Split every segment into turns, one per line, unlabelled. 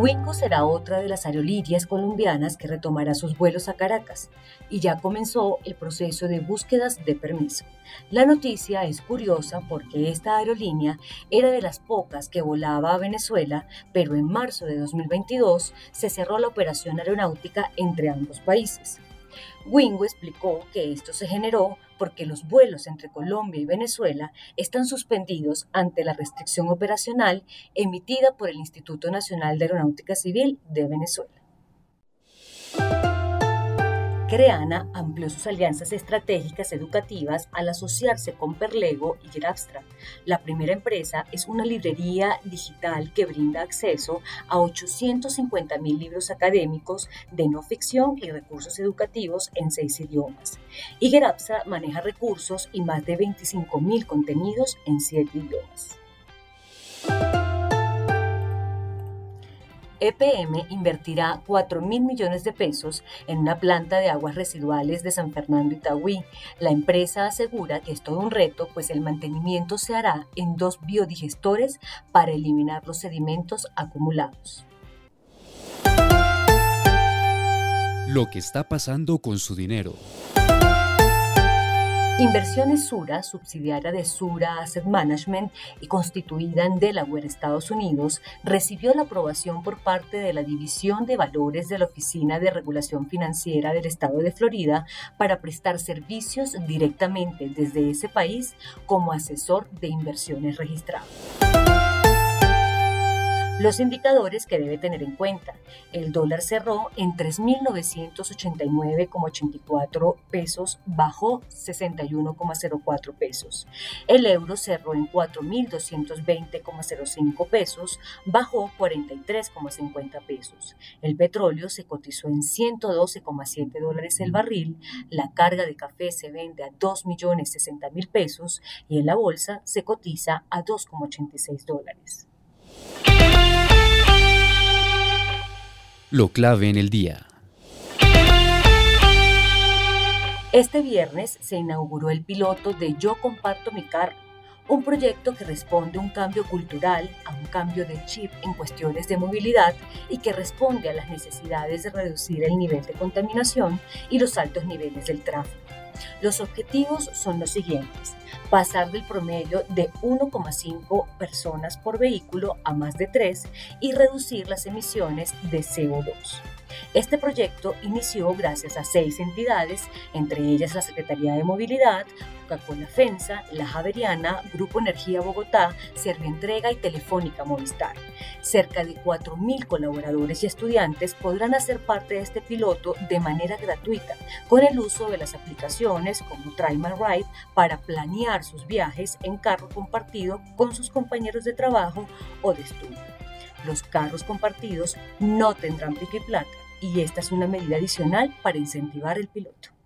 Wingo será otra de las aerolíneas colombianas que retomará sus vuelos a Caracas y ya comenzó el proceso de búsquedas de permiso. La noticia es curiosa porque esta aerolínea era de las pocas que volaba a Venezuela, pero en marzo de 2022 se cerró la operación aeronáutica entre ambos países. Wingo explicó que esto se generó porque los vuelos entre Colombia y Venezuela están suspendidos ante la restricción operacional emitida por el Instituto Nacional de Aeronáutica Civil de Venezuela. Creana amplió sus alianzas estratégicas educativas al asociarse con Perlego y Grabstra. La primera empresa es una librería digital que brinda acceso a 850.000 libros académicos de no ficción y recursos educativos en seis idiomas. Y Grabstra maneja recursos y más de 25.000 contenidos en siete idiomas. EPM invertirá 4 mil millones de pesos en una planta de aguas residuales de San Fernando Itagüí. La empresa asegura que es todo un reto, pues el mantenimiento se hará en dos biodigestores para eliminar los sedimentos acumulados.
Lo que está pasando con su dinero.
Inversiones Sura, subsidiaria de Sura Asset Management y constituida en Delaware, Estados Unidos, recibió la aprobación por parte de la División de Valores de la Oficina de Regulación Financiera del Estado de Florida para prestar servicios directamente desde ese país como asesor de inversiones registrado. Los indicadores que debe tener en cuenta. El dólar cerró en 3.989,84 pesos, bajó 61,04 pesos. El euro cerró en 4.220,05 pesos, bajó 43,50 pesos. El petróleo se cotizó en 112,7 dólares el barril. La carga de café se vende a 2.060.000 pesos y en la bolsa se cotiza a 2,86 dólares.
Lo clave en el día.
Este viernes se inauguró el piloto de Yo Comparto mi carro, un proyecto que responde a un cambio cultural, a un cambio de chip en cuestiones de movilidad y que responde a las necesidades de reducir el nivel de contaminación y los altos niveles del tráfico. Los objetivos son los siguientes pasar del promedio de 1,5 personas por vehículo a más de 3 y reducir las emisiones de CO2. Este proyecto inició gracias a seis entidades, entre ellas la Secretaría de Movilidad, Coca-Cola FENSA, La Javeriana, Grupo Energía Bogotá, Servientrega y Telefónica Movistar. Cerca de 4.000 colaboradores y estudiantes podrán hacer parte de este piloto de manera gratuita, con el uso de las aplicaciones como Try My Ride para planear sus viajes en carro compartido con sus compañeros de trabajo o de estudio. Los carros compartidos no tendrán pique y plata y esta es una medida adicional para incentivar el piloto.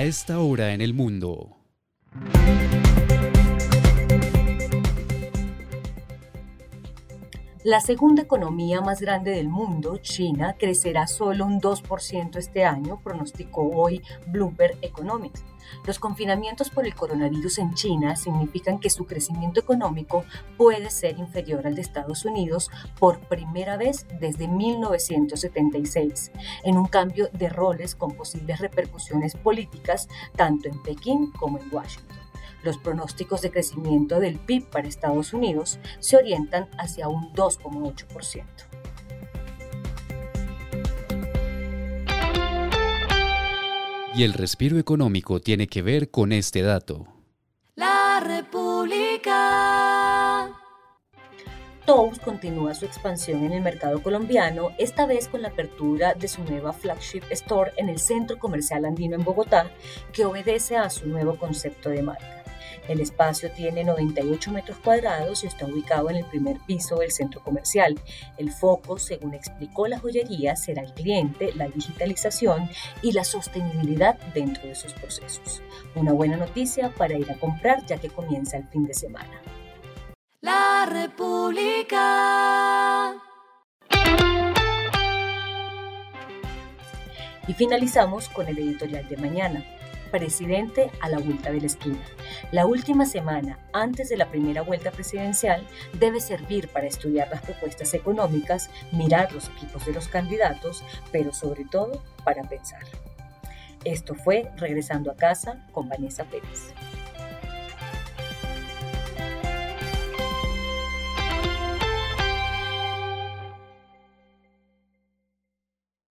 A esta hora en el mundo.
La segunda economía más grande del mundo, China, crecerá solo un 2% este año, pronosticó hoy Bloomberg Economics. Los confinamientos por el coronavirus en China significan que su crecimiento económico puede ser inferior al de Estados Unidos por primera vez desde 1976, en un cambio de roles con posibles repercusiones políticas tanto en Pekín como en Washington los pronósticos de crecimiento del PIB para Estados Unidos se orientan hacia un 2,8%.
Y el respiro económico tiene que ver con este dato.
La República.
Toast continúa su expansión en el mercado colombiano, esta vez con la apertura de su nueva flagship store en el Centro Comercial Andino en Bogotá, que obedece a su nuevo concepto de marca. El espacio tiene 98 metros cuadrados y está ubicado en el primer piso del centro comercial. El foco, según explicó la joyería, será el cliente, la digitalización y la sostenibilidad dentro de sus procesos. Una buena noticia para ir a comprar ya que comienza el fin de semana.
La República.
Y finalizamos con el editorial de mañana presidente a la vuelta de la esquina. La última semana, antes de la primera vuelta presidencial, debe servir para estudiar las propuestas económicas, mirar los equipos de los candidatos, pero sobre todo para pensar. Esto fue Regresando a casa con Vanessa Pérez.